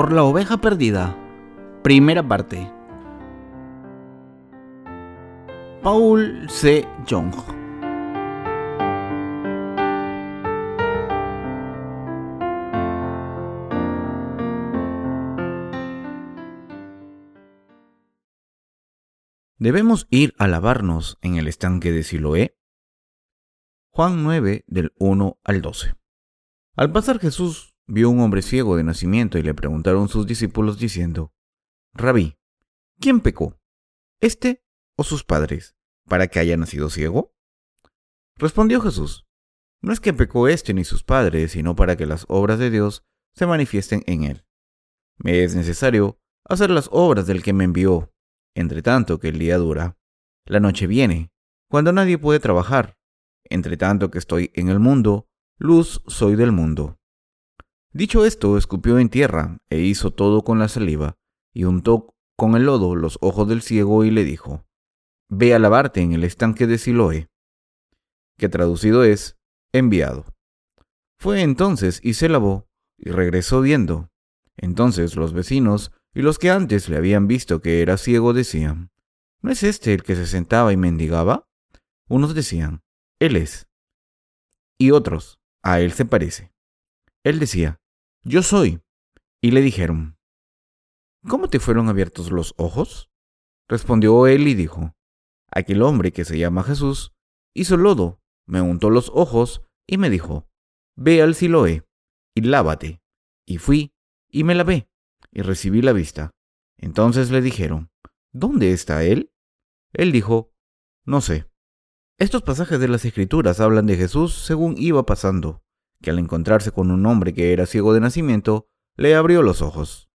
por la oveja perdida. Primera parte. Paul C. Young. ¿Debemos ir a lavarnos en el estanque de Siloé? Juan 9 del 1 al 12. Al pasar Jesús vio un hombre ciego de nacimiento y le preguntaron sus discípulos diciendo, Rabí, ¿quién pecó? ¿Este o sus padres, para que haya nacido ciego? Respondió Jesús, no es que pecó este ni sus padres, sino para que las obras de Dios se manifiesten en él. Me es necesario hacer las obras del que me envió, entre tanto que el día dura. La noche viene, cuando nadie puede trabajar. Entre tanto que estoy en el mundo, luz soy del mundo. Dicho esto, escupió en tierra e hizo todo con la saliva, y untó con el lodo los ojos del ciego y le dijo, Ve a lavarte en el estanque de Siloé, que traducido es, enviado. Fue entonces y se lavó, y regresó viendo. Entonces los vecinos y los que antes le habían visto que era ciego decían, ¿no es este el que se sentaba y mendigaba? Unos decían, Él es. Y otros, a Él se parece. Él decía, Yo soy. Y le dijeron, ¿Cómo te fueron abiertos los ojos? Respondió él y dijo, Aquel hombre que se llama Jesús hizo lodo, me untó los ojos y me dijo, Ve al Siloé y lávate. Y fui y me lavé y recibí la vista. Entonces le dijeron, ¿Dónde está él? Él dijo, No sé. Estos pasajes de las Escrituras hablan de Jesús según iba pasando, que al encontrarse con un hombre que era ciego de nacimiento, le abrió los ojos.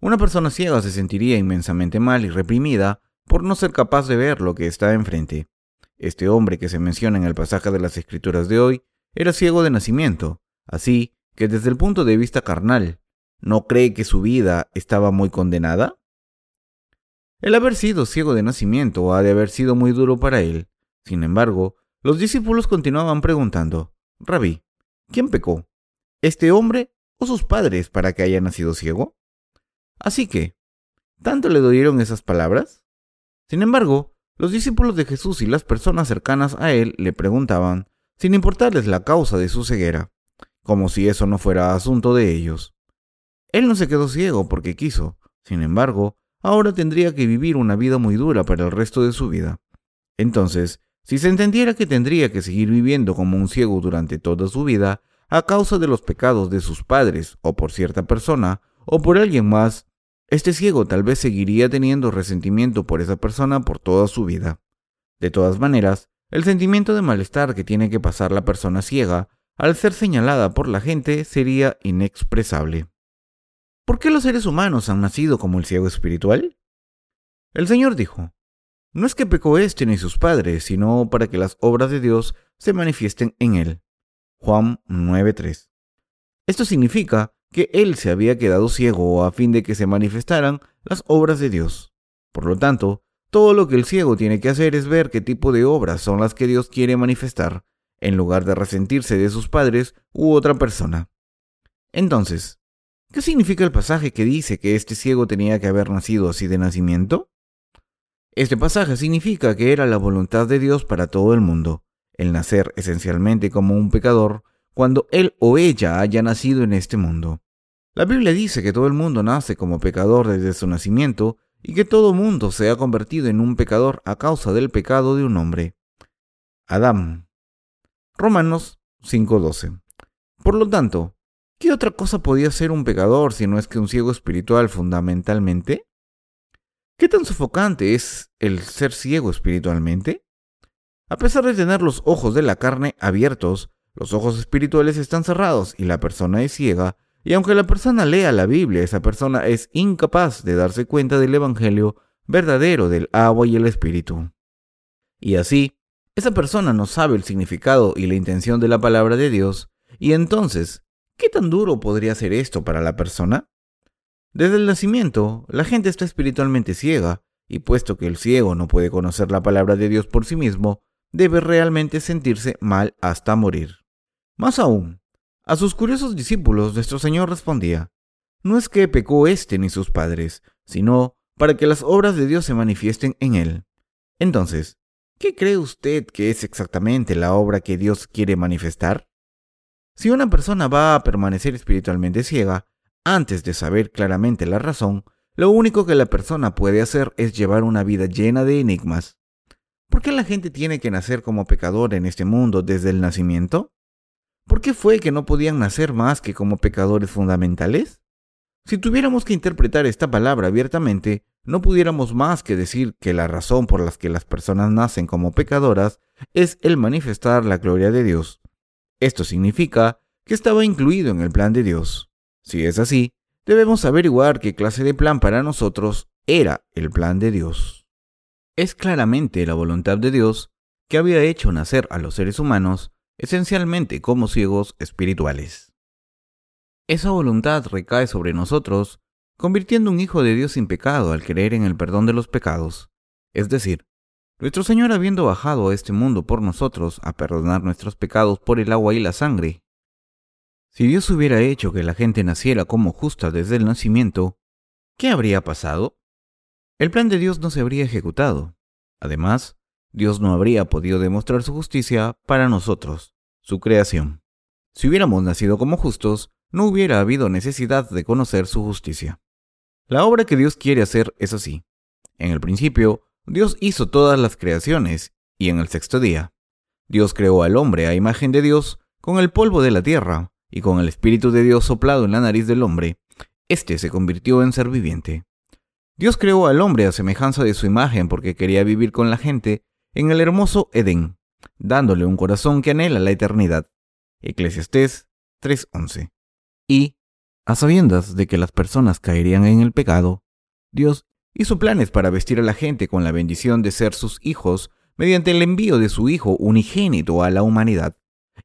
Una persona ciega se sentiría inmensamente mal y reprimida por no ser capaz de ver lo que está enfrente. Este hombre que se menciona en el pasaje de las Escrituras de hoy era ciego de nacimiento, así que desde el punto de vista carnal, ¿no cree que su vida estaba muy condenada? El haber sido ciego de nacimiento ha de haber sido muy duro para él. Sin embargo, los discípulos continuaban preguntando, Rabí, ¿quién pecó? ¿Este hombre o sus padres para que haya nacido ciego? Así que, ¿tanto le dolieron esas palabras? Sin embargo, los discípulos de Jesús y las personas cercanas a él le preguntaban, sin importarles la causa de su ceguera, como si eso no fuera asunto de ellos. Él no se quedó ciego porque quiso, sin embargo, ahora tendría que vivir una vida muy dura para el resto de su vida. Entonces, si se entendiera que tendría que seguir viviendo como un ciego durante toda su vida, a causa de los pecados de sus padres, o por cierta persona, o por alguien más, este ciego tal vez seguiría teniendo resentimiento por esa persona por toda su vida. De todas maneras, el sentimiento de malestar que tiene que pasar la persona ciega al ser señalada por la gente sería inexpresable. ¿Por qué los seres humanos han nacido como el ciego espiritual? El Señor dijo, no es que pecó éste ni sus padres, sino para que las obras de Dios se manifiesten en él. Juan 9:3. Esto significa que él se había quedado ciego a fin de que se manifestaran las obras de Dios. Por lo tanto, todo lo que el ciego tiene que hacer es ver qué tipo de obras son las que Dios quiere manifestar, en lugar de resentirse de sus padres u otra persona. Entonces, ¿Qué significa el pasaje que dice que este ciego tenía que haber nacido así de nacimiento? Este pasaje significa que era la voluntad de Dios para todo el mundo, el nacer esencialmente como un pecador cuando él o ella haya nacido en este mundo. La Biblia dice que todo el mundo nace como pecador desde su nacimiento y que todo mundo se ha convertido en un pecador a causa del pecado de un hombre. Adán. Romanos 5:12. Por lo tanto, ¿Qué otra cosa podía ser un pecador si no es que un ciego espiritual fundamentalmente? ¿Qué tan sofocante es el ser ciego espiritualmente? A pesar de tener los ojos de la carne abiertos, los ojos espirituales están cerrados y la persona es ciega, y aunque la persona lea la Biblia, esa persona es incapaz de darse cuenta del Evangelio verdadero del agua y el Espíritu. Y así, esa persona no sabe el significado y la intención de la palabra de Dios, y entonces ¿Qué tan duro podría ser esto para la persona? Desde el nacimiento, la gente está espiritualmente ciega, y puesto que el ciego no puede conocer la palabra de Dios por sí mismo, debe realmente sentirse mal hasta morir. Más aún, a sus curiosos discípulos nuestro Señor respondía, no es que pecó éste ni sus padres, sino para que las obras de Dios se manifiesten en él. Entonces, ¿qué cree usted que es exactamente la obra que Dios quiere manifestar? Si una persona va a permanecer espiritualmente ciega, antes de saber claramente la razón, lo único que la persona puede hacer es llevar una vida llena de enigmas. ¿Por qué la gente tiene que nacer como pecador en este mundo desde el nacimiento? ¿Por qué fue que no podían nacer más que como pecadores fundamentales? Si tuviéramos que interpretar esta palabra abiertamente, no pudiéramos más que decir que la razón por la que las personas nacen como pecadoras es el manifestar la gloria de Dios. Esto significa que estaba incluido en el plan de Dios. Si es así, debemos averiguar qué clase de plan para nosotros era el plan de Dios. Es claramente la voluntad de Dios que había hecho nacer a los seres humanos esencialmente como ciegos espirituales. Esa voluntad recae sobre nosotros, convirtiendo un hijo de Dios sin pecado al creer en el perdón de los pecados, es decir, nuestro Señor habiendo bajado a este mundo por nosotros a perdonar nuestros pecados por el agua y la sangre. Si Dios hubiera hecho que la gente naciera como justa desde el nacimiento, ¿qué habría pasado? El plan de Dios no se habría ejecutado. Además, Dios no habría podido demostrar su justicia para nosotros, su creación. Si hubiéramos nacido como justos, no hubiera habido necesidad de conocer su justicia. La obra que Dios quiere hacer es así. En el principio, Dios hizo todas las creaciones, y en el sexto día, Dios creó al hombre a imagen de Dios, con el polvo de la tierra, y con el Espíritu de Dios soplado en la nariz del hombre, éste se convirtió en ser viviente. Dios creó al hombre a semejanza de su imagen porque quería vivir con la gente en el hermoso Edén, dándole un corazón que anhela la eternidad. Eclesiastés 3:11. Y, a sabiendas de que las personas caerían en el pecado, Dios hizo planes para vestir a la gente con la bendición de ser sus hijos mediante el envío de su Hijo unigénito a la humanidad,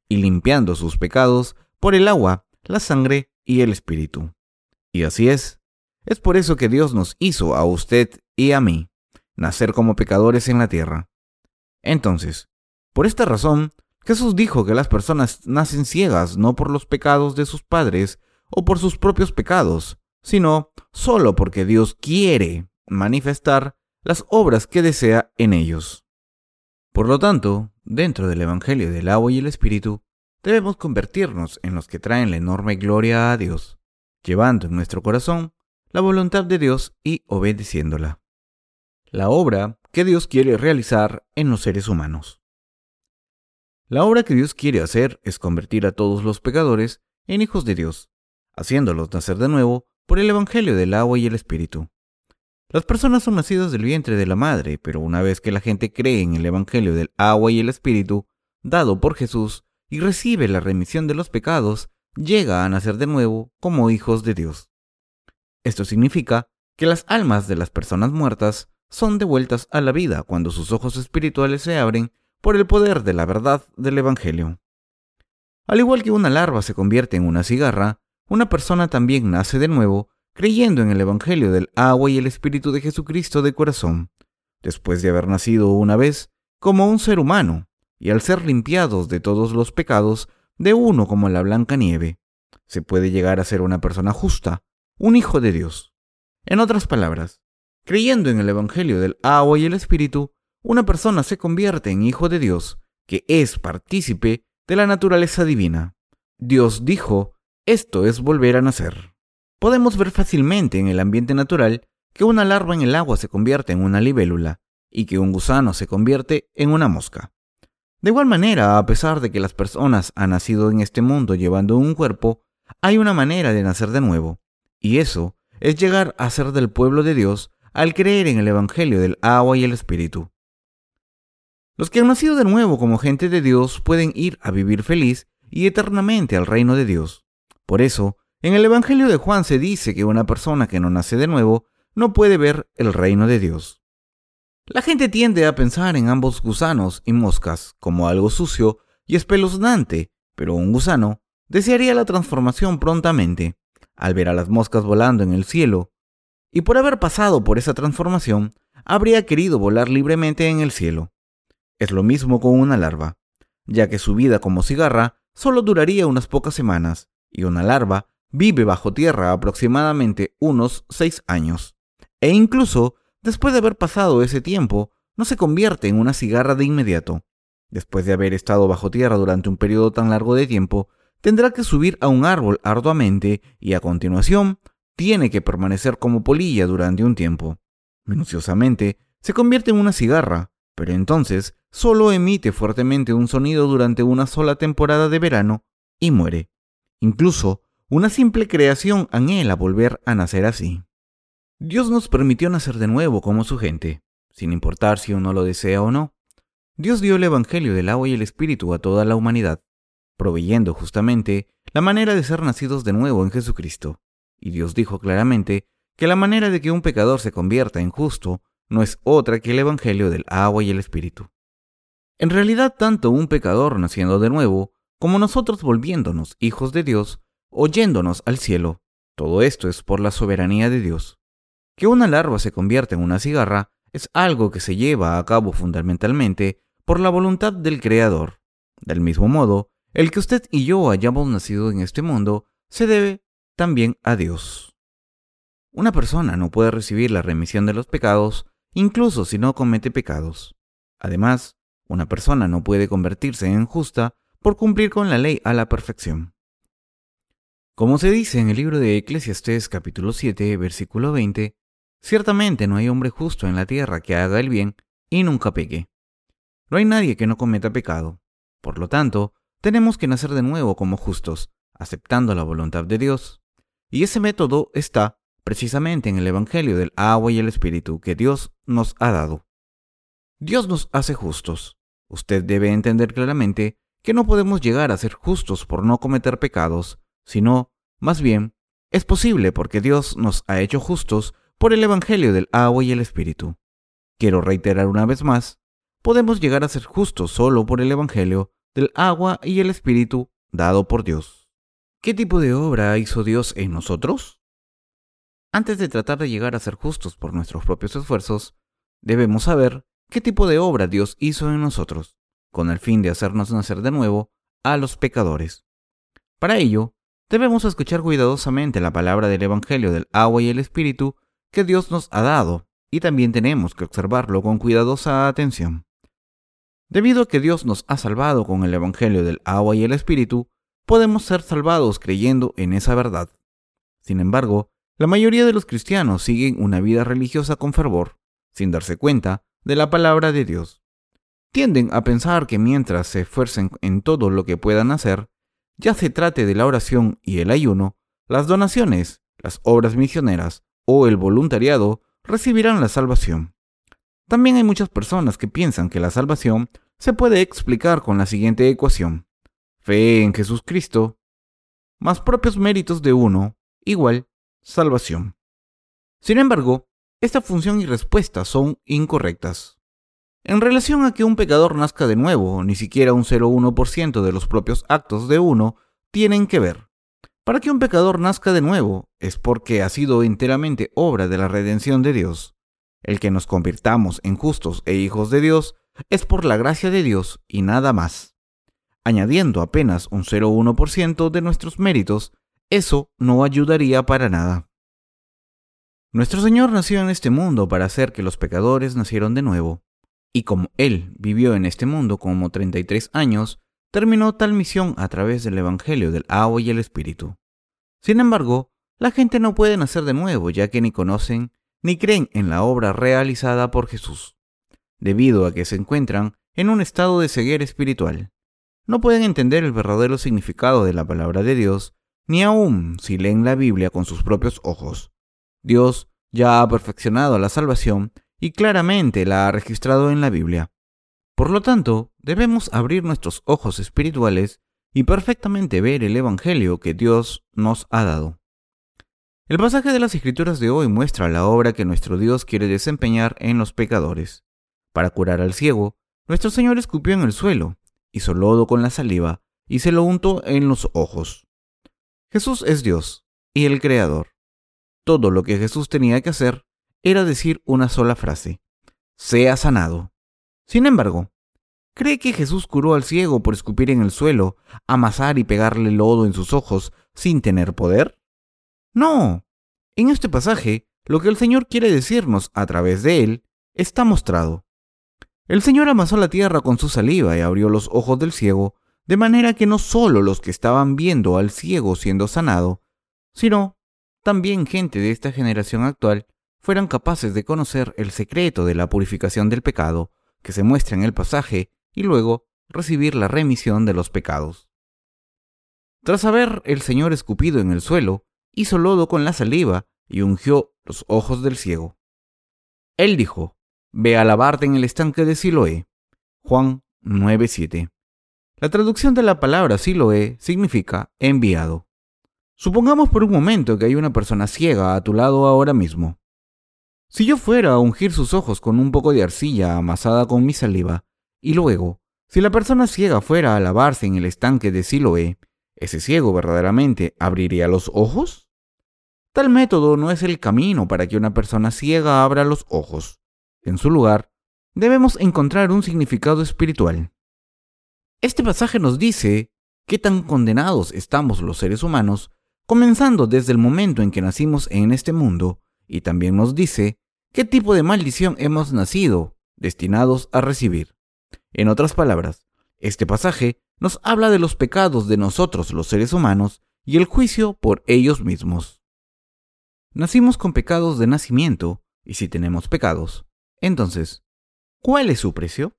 y limpiando sus pecados por el agua, la sangre y el Espíritu. Y así es. Es por eso que Dios nos hizo a usted y a mí nacer como pecadores en la tierra. Entonces, por esta razón, Jesús dijo que las personas nacen ciegas no por los pecados de sus padres o por sus propios pecados, sino solo porque Dios quiere manifestar las obras que desea en ellos. Por lo tanto, dentro del Evangelio del agua y el Espíritu, debemos convertirnos en los que traen la enorme gloria a Dios, llevando en nuestro corazón la voluntad de Dios y obedeciéndola. La obra que Dios quiere realizar en los seres humanos. La obra que Dios quiere hacer es convertir a todos los pecadores en hijos de Dios, haciéndolos nacer de nuevo por el Evangelio del agua y el Espíritu. Las personas son nacidas del vientre de la madre, pero una vez que la gente cree en el Evangelio del agua y el Espíritu, dado por Jesús, y recibe la remisión de los pecados, llega a nacer de nuevo como hijos de Dios. Esto significa que las almas de las personas muertas son devueltas a la vida cuando sus ojos espirituales se abren por el poder de la verdad del Evangelio. Al igual que una larva se convierte en una cigarra, una persona también nace de nuevo creyendo en el Evangelio del agua y el Espíritu de Jesucristo de corazón, después de haber nacido una vez como un ser humano, y al ser limpiados de todos los pecados, de uno como la blanca nieve, se puede llegar a ser una persona justa, un hijo de Dios. En otras palabras, creyendo en el Evangelio del agua y el Espíritu, una persona se convierte en hijo de Dios, que es partícipe de la naturaleza divina. Dios dijo, esto es volver a nacer. Podemos ver fácilmente en el ambiente natural que una larva en el agua se convierte en una libélula y que un gusano se convierte en una mosca. De igual manera, a pesar de que las personas han nacido en este mundo llevando un cuerpo, hay una manera de nacer de nuevo, y eso es llegar a ser del pueblo de Dios al creer en el Evangelio del agua y el Espíritu. Los que han nacido de nuevo como gente de Dios pueden ir a vivir feliz y eternamente al reino de Dios. Por eso, en el Evangelio de Juan se dice que una persona que no nace de nuevo no puede ver el reino de Dios. La gente tiende a pensar en ambos gusanos y moscas como algo sucio y espeluznante, pero un gusano desearía la transformación prontamente, al ver a las moscas volando en el cielo, y por haber pasado por esa transformación, habría querido volar libremente en el cielo. Es lo mismo con una larva, ya que su vida como cigarra solo duraría unas pocas semanas, y una larva vive bajo tierra aproximadamente unos seis años, e incluso después de haber pasado ese tiempo, no se convierte en una cigarra de inmediato. Después de haber estado bajo tierra durante un periodo tan largo de tiempo, tendrá que subir a un árbol arduamente y a continuación tiene que permanecer como polilla durante un tiempo. Minuciosamente, se convierte en una cigarra, pero entonces solo emite fuertemente un sonido durante una sola temporada de verano y muere. Incluso una simple creación anhela volver a nacer así. Dios nos permitió nacer de nuevo como su gente, sin importar si uno lo desea o no. Dios dio el Evangelio del agua y el Espíritu a toda la humanidad, proveyendo justamente la manera de ser nacidos de nuevo en Jesucristo. Y Dios dijo claramente que la manera de que un pecador se convierta en justo no es otra que el Evangelio del agua y el Espíritu. En realidad, tanto un pecador naciendo de nuevo, como nosotros volviéndonos hijos de Dios, oyéndonos al cielo, todo esto es por la soberanía de Dios. Que una larva se convierta en una cigarra es algo que se lleva a cabo fundamentalmente por la voluntad del Creador. Del mismo modo, el que usted y yo hayamos nacido en este mundo se debe también a Dios. Una persona no puede recibir la remisión de los pecados incluso si no comete pecados. Además, una persona no puede convertirse en justa por cumplir con la ley a la perfección. Como se dice en el libro de Eclesiastés capítulo 7, versículo 20, ciertamente no hay hombre justo en la tierra que haga el bien y nunca peque. No hay nadie que no cometa pecado. Por lo tanto, tenemos que nacer de nuevo como justos, aceptando la voluntad de Dios. Y ese método está precisamente en el Evangelio del agua y el Espíritu que Dios nos ha dado. Dios nos hace justos. Usted debe entender claramente que no podemos llegar a ser justos por no cometer pecados, sino, más bien, es posible porque Dios nos ha hecho justos por el Evangelio del agua y el Espíritu. Quiero reiterar una vez más, podemos llegar a ser justos solo por el Evangelio del agua y el Espíritu dado por Dios. ¿Qué tipo de obra hizo Dios en nosotros? Antes de tratar de llegar a ser justos por nuestros propios esfuerzos, debemos saber qué tipo de obra Dios hizo en nosotros, con el fin de hacernos nacer de nuevo a los pecadores. Para ello, debemos escuchar cuidadosamente la palabra del Evangelio del agua y el Espíritu que Dios nos ha dado, y también tenemos que observarlo con cuidadosa atención. Debido a que Dios nos ha salvado con el Evangelio del agua y el Espíritu, podemos ser salvados creyendo en esa verdad. Sin embargo, la mayoría de los cristianos siguen una vida religiosa con fervor, sin darse cuenta de la palabra de Dios. Tienden a pensar que mientras se esfuercen en todo lo que puedan hacer, ya se trate de la oración y el ayuno, las donaciones, las obras misioneras o el voluntariado, recibirán la salvación. También hay muchas personas que piensan que la salvación se puede explicar con la siguiente ecuación. Fe en Jesucristo más propios méritos de uno igual salvación. Sin embargo, esta función y respuesta son incorrectas. En relación a que un pecador nazca de nuevo, ni siquiera un 0,1% de los propios actos de uno tienen que ver. Para que un pecador nazca de nuevo es porque ha sido enteramente obra de la redención de Dios. El que nos convirtamos en justos e hijos de Dios es por la gracia de Dios y nada más. Añadiendo apenas un 0,1% de nuestros méritos, eso no ayudaría para nada. Nuestro Señor nació en este mundo para hacer que los pecadores nacieron de nuevo, y como Él vivió en este mundo como 33 años, terminó tal misión a través del Evangelio del agua y el Espíritu. Sin embargo, la gente no puede nacer de nuevo ya que ni conocen ni creen en la obra realizada por Jesús, debido a que se encuentran en un estado de ceguera espiritual. No pueden entender el verdadero significado de la palabra de Dios ni aun si leen la Biblia con sus propios ojos. Dios ya ha perfeccionado la salvación y claramente la ha registrado en la Biblia. Por lo tanto, debemos abrir nuestros ojos espirituales y perfectamente ver el Evangelio que Dios nos ha dado. El pasaje de las Escrituras de hoy muestra la obra que nuestro Dios quiere desempeñar en los pecadores. Para curar al ciego, nuestro Señor escupió en el suelo, hizo lodo con la saliva y se lo untó en los ojos. Jesús es Dios y el Creador. Todo lo que Jesús tenía que hacer era decir una sola frase, sea sanado. Sin embargo, ¿cree que Jesús curó al ciego por escupir en el suelo, amasar y pegarle lodo en sus ojos sin tener poder? No. En este pasaje, lo que el Señor quiere decirnos a través de él está mostrado. El Señor amasó la tierra con su saliva y abrió los ojos del ciego, de manera que no solo los que estaban viendo al ciego siendo sanado, sino también gente de esta generación actual fueran capaces de conocer el secreto de la purificación del pecado que se muestra en el pasaje y luego recibir la remisión de los pecados. Tras haber el Señor escupido en el suelo, hizo lodo con la saliva y ungió los ojos del ciego. Él dijo, Ve a lavarte en el estanque de Siloé. Juan 9:7. La traducción de la palabra Siloé significa enviado. Supongamos por un momento que hay una persona ciega a tu lado ahora mismo. Si yo fuera a ungir sus ojos con un poco de arcilla amasada con mi saliva, y luego, si la persona ciega fuera a lavarse en el estanque de Siloé, ¿ese ciego verdaderamente abriría los ojos? Tal método no es el camino para que una persona ciega abra los ojos. En su lugar, debemos encontrar un significado espiritual. Este pasaje nos dice qué tan condenados estamos los seres humanos, comenzando desde el momento en que nacimos en este mundo, y también nos dice ¿Qué tipo de maldición hemos nacido destinados a recibir? En otras palabras, este pasaje nos habla de los pecados de nosotros los seres humanos y el juicio por ellos mismos. Nacimos con pecados de nacimiento, y si tenemos pecados, entonces, ¿cuál es su precio?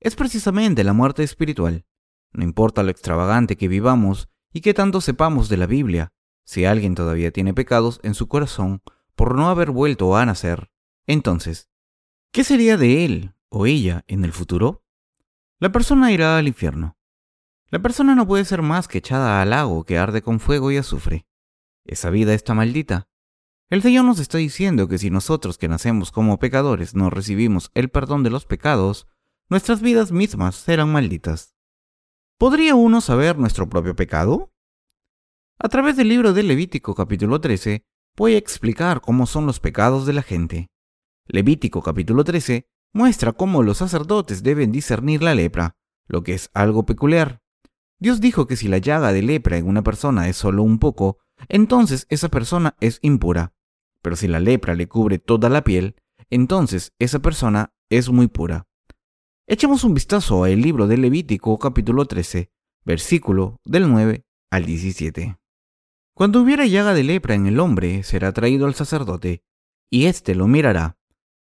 Es precisamente la muerte espiritual. No importa lo extravagante que vivamos y qué tanto sepamos de la Biblia, si alguien todavía tiene pecados en su corazón, por no haber vuelto a nacer, entonces, ¿qué sería de él o ella en el futuro? La persona irá al infierno. La persona no puede ser más que echada al lago que arde con fuego y azufre. Esa vida está maldita. El Señor nos está diciendo que si nosotros que nacemos como pecadores no recibimos el perdón de los pecados, nuestras vidas mismas serán malditas. ¿Podría uno saber nuestro propio pecado? A través del libro de Levítico capítulo 13, voy a explicar cómo son los pecados de la gente. Levítico capítulo 13 muestra cómo los sacerdotes deben discernir la lepra, lo que es algo peculiar. Dios dijo que si la llaga de lepra en una persona es solo un poco, entonces esa persona es impura. Pero si la lepra le cubre toda la piel, entonces esa persona es muy pura. Echemos un vistazo al libro de Levítico capítulo 13, versículo del 9 al 17. Cuando hubiera llaga de lepra en el hombre, será traído al sacerdote, y éste lo mirará.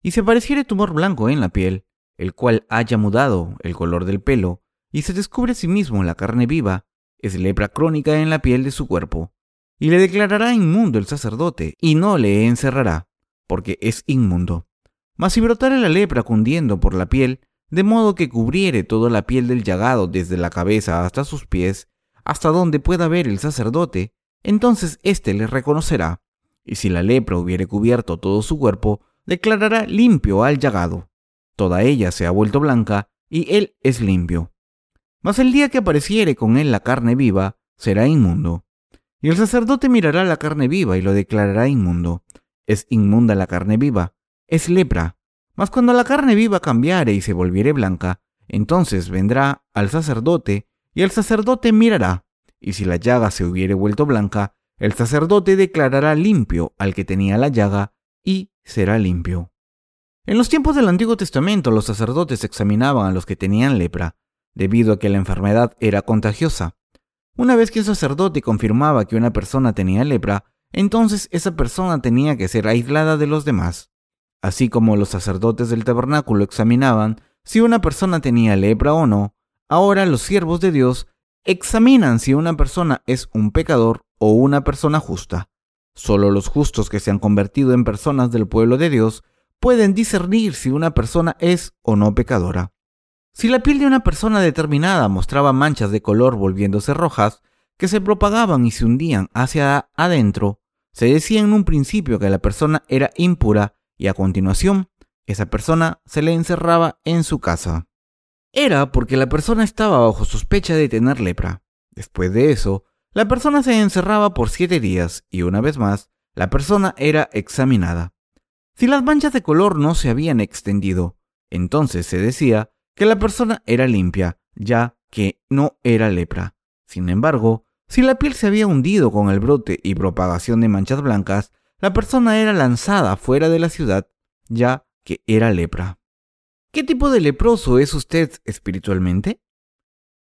Y se pareciere tumor blanco en la piel, el cual haya mudado el color del pelo, y se descubre a sí mismo la carne viva, es lepra crónica en la piel de su cuerpo. Y le declarará inmundo el sacerdote, y no le encerrará, porque es inmundo. Mas si brotare la lepra cundiendo por la piel, de modo que cubriere toda la piel del llagado desde la cabeza hasta sus pies, hasta donde pueda ver el sacerdote, entonces éste le reconocerá, y si la lepra hubiere cubierto todo su cuerpo, declarará limpio al llagado. Toda ella se ha vuelto blanca, y él es limpio. Mas el día que apareciere con él la carne viva, será inmundo. Y el sacerdote mirará la carne viva y lo declarará inmundo. Es inmunda la carne viva, es lepra. Mas cuando la carne viva cambiare y se volviere blanca, entonces vendrá al sacerdote, y el sacerdote mirará, y si la llaga se hubiere vuelto blanca, el sacerdote declarará limpio al que tenía la llaga y será limpio. En los tiempos del Antiguo Testamento los sacerdotes examinaban a los que tenían lepra, debido a que la enfermedad era contagiosa. Una vez que el sacerdote confirmaba que una persona tenía lepra, entonces esa persona tenía que ser aislada de los demás. Así como los sacerdotes del tabernáculo examinaban si una persona tenía lepra o no, ahora los siervos de Dios examinan si una persona es un pecador o una persona justa. Solo los justos que se han convertido en personas del pueblo de Dios pueden discernir si una persona es o no pecadora. Si la piel de una persona determinada mostraba manchas de color volviéndose rojas, que se propagaban y se hundían hacia adentro, se decía en un principio que la persona era impura y a continuación esa persona se le encerraba en su casa era porque la persona estaba bajo sospecha de tener lepra. Después de eso, la persona se encerraba por siete días y una vez más, la persona era examinada. Si las manchas de color no se habían extendido, entonces se decía que la persona era limpia, ya que no era lepra. Sin embargo, Si la piel se había hundido con el brote y propagación de manchas blancas, la persona era lanzada fuera de la ciudad, ya que era lepra. ¿Qué tipo de leproso es usted espiritualmente?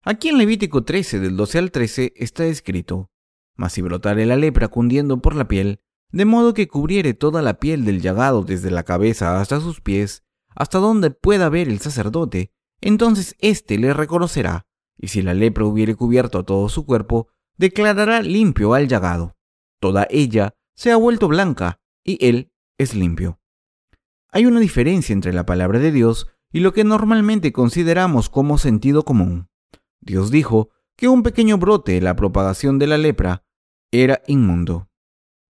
Aquí en Levítico 13, del 12 al 13, está escrito, Mas si brotare la lepra cundiendo por la piel, de modo que cubriere toda la piel del llagado desde la cabeza hasta sus pies, hasta donde pueda ver el sacerdote, entonces éste le reconocerá, y si la lepra hubiere cubierto todo su cuerpo, declarará limpio al llagado. Toda ella se ha vuelto blanca, y él es limpio. Hay una diferencia entre la palabra de Dios y lo que normalmente consideramos como sentido común. Dios dijo que un pequeño brote, la propagación de la lepra, era inmundo.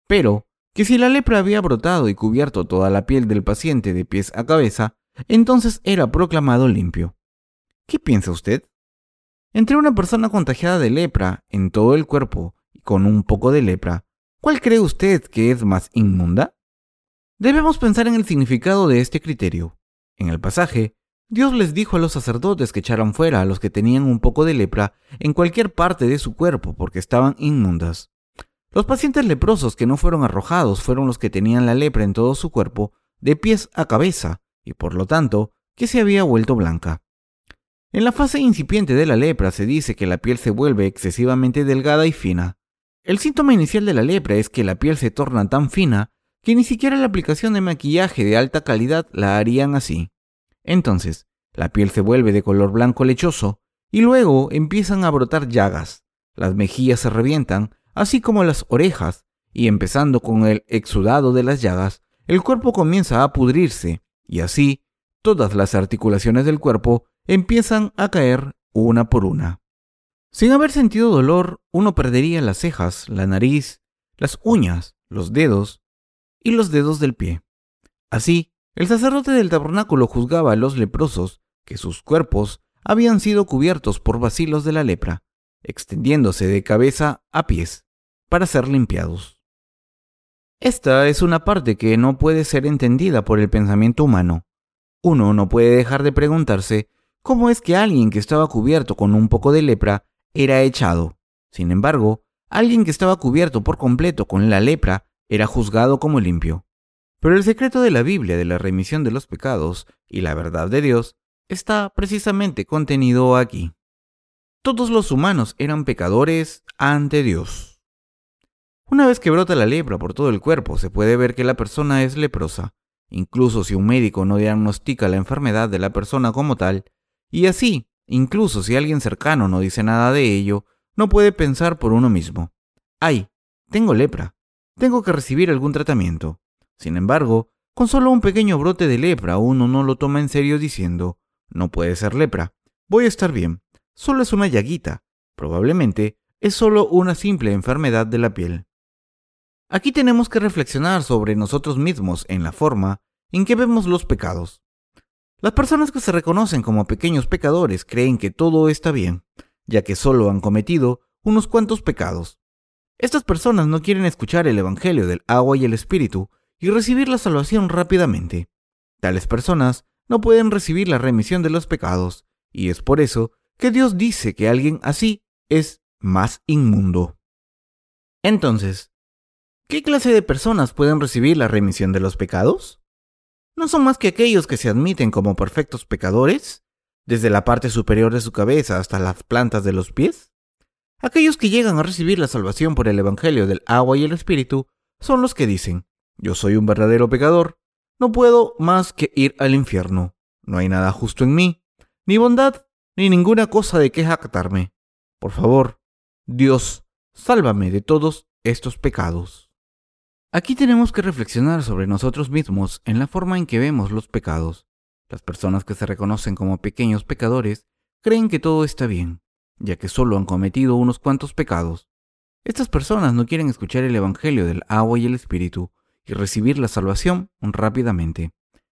Pero que si la lepra había brotado y cubierto toda la piel del paciente de pies a cabeza, entonces era proclamado limpio. ¿Qué piensa usted? Entre una persona contagiada de lepra en todo el cuerpo y con un poco de lepra, ¿cuál cree usted que es más inmunda? Debemos pensar en el significado de este criterio. En el pasaje, Dios les dijo a los sacerdotes que echaran fuera a los que tenían un poco de lepra en cualquier parte de su cuerpo porque estaban inmundas. Los pacientes leprosos que no fueron arrojados fueron los que tenían la lepra en todo su cuerpo, de pies a cabeza, y por lo tanto, que se había vuelto blanca. En la fase incipiente de la lepra se dice que la piel se vuelve excesivamente delgada y fina. El síntoma inicial de la lepra es que la piel se torna tan fina que ni siquiera la aplicación de maquillaje de alta calidad la harían así. Entonces, la piel se vuelve de color blanco lechoso y luego empiezan a brotar llagas. Las mejillas se revientan así como las orejas, y empezando con el exudado de las llagas, el cuerpo comienza a pudrirse, y así todas las articulaciones del cuerpo empiezan a caer una por una. Sin haber sentido dolor, uno perdería las cejas, la nariz, las uñas, los dedos y los dedos del pie. Así, el sacerdote del tabernáculo juzgaba a los leprosos que sus cuerpos habían sido cubiertos por vacilos de la lepra, extendiéndose de cabeza a pies para ser limpiados. Esta es una parte que no puede ser entendida por el pensamiento humano. Uno no puede dejar de preguntarse cómo es que alguien que estaba cubierto con un poco de lepra era echado. Sin embargo, alguien que estaba cubierto por completo con la lepra era juzgado como limpio. Pero el secreto de la Biblia de la remisión de los pecados y la verdad de Dios está precisamente contenido aquí. Todos los humanos eran pecadores ante Dios. Una vez que brota la lepra por todo el cuerpo, se puede ver que la persona es leprosa, incluso si un médico no diagnostica la enfermedad de la persona como tal, y así, incluso si alguien cercano no dice nada de ello, no puede pensar por uno mismo. Ay, tengo lepra, tengo que recibir algún tratamiento. Sin embargo, con solo un pequeño brote de lepra uno no lo toma en serio diciendo, no puede ser lepra, voy a estar bien, solo es una llaguita, probablemente es solo una simple enfermedad de la piel. Aquí tenemos que reflexionar sobre nosotros mismos en la forma en que vemos los pecados. Las personas que se reconocen como pequeños pecadores creen que todo está bien, ya que solo han cometido unos cuantos pecados. Estas personas no quieren escuchar el Evangelio del agua y el Espíritu y recibir la salvación rápidamente. Tales personas no pueden recibir la remisión de los pecados, y es por eso que Dios dice que alguien así es más inmundo. Entonces, ¿Qué clase de personas pueden recibir la remisión de los pecados? ¿No son más que aquellos que se admiten como perfectos pecadores, desde la parte superior de su cabeza hasta las plantas de los pies? Aquellos que llegan a recibir la salvación por el Evangelio del agua y el Espíritu son los que dicen, yo soy un verdadero pecador, no puedo más que ir al infierno, no hay nada justo en mí, ni bondad, ni ninguna cosa de que jactarme. Por favor, Dios, sálvame de todos estos pecados. Aquí tenemos que reflexionar sobre nosotros mismos en la forma en que vemos los pecados. Las personas que se reconocen como pequeños pecadores creen que todo está bien, ya que solo han cometido unos cuantos pecados. Estas personas no quieren escuchar el Evangelio del agua y el Espíritu y recibir la salvación rápidamente.